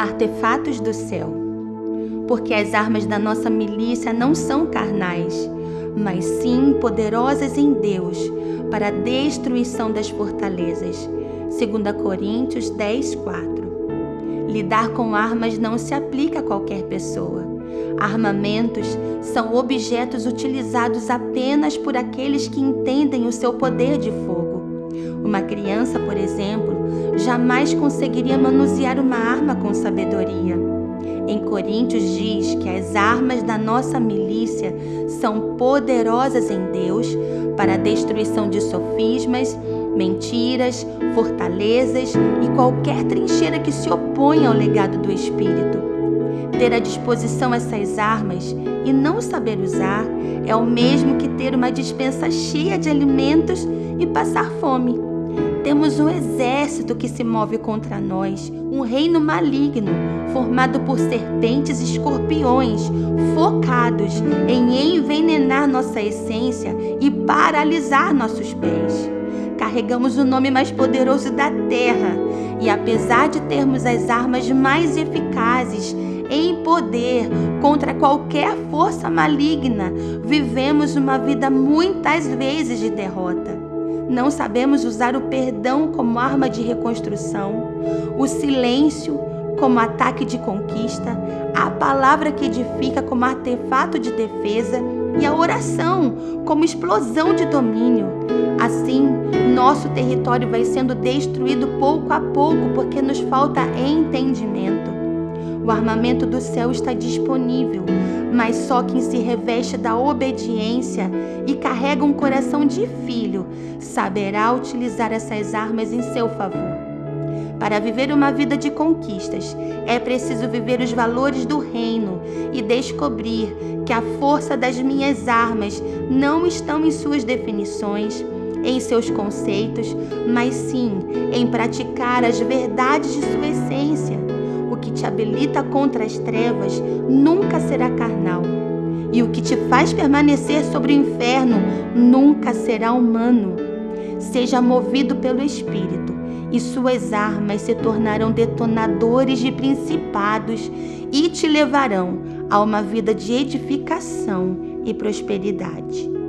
artefatos do céu. Porque as armas da nossa milícia não são carnais, mas sim poderosas em Deus para a destruição das fortalezas. 2 Coríntios 10, 4. Lidar com armas não se aplica a qualquer pessoa. Armamentos são objetos utilizados apenas por aqueles que entendem o seu poder de fogo. Uma criança, por exemplo, jamais conseguiria manusear uma arma com sabedoria. Em Coríntios diz que as armas da nossa milícia são poderosas em Deus para a destruição de sofismas, mentiras, fortalezas e qualquer trincheira que se oponha ao legado do Espírito. Ter à disposição essas armas e não saber usar é o mesmo que ter uma dispensa cheia de alimentos e passar fome. Temos um exército que se move contra nós, um reino maligno, formado por serpentes e escorpiões, focados em envenenar nossa essência e paralisar nossos pés. Carregamos o nome mais poderoso da terra e, apesar de termos as armas mais eficazes em poder contra qualquer força maligna, vivemos uma vida muitas vezes de derrota. Não sabemos usar o perdão como arma de reconstrução, o silêncio como ataque de conquista, a palavra que edifica como artefato de defesa e a oração como explosão de domínio. Assim, nosso território vai sendo destruído pouco a pouco porque nos falta entendimento. O armamento do céu está disponível, mas só quem se reveste da obediência e carrega um coração de filho saberá utilizar essas armas em seu favor. Para viver uma vida de conquistas, é preciso viver os valores do reino e descobrir que a força das minhas armas não estão em suas definições, em seus conceitos, mas sim em praticar as verdades de sua essência que te habilita contra as trevas nunca será carnal, e o que te faz permanecer sobre o inferno nunca será humano. Seja movido pelo Espírito, e suas armas se tornarão detonadores de principados e te levarão a uma vida de edificação e prosperidade.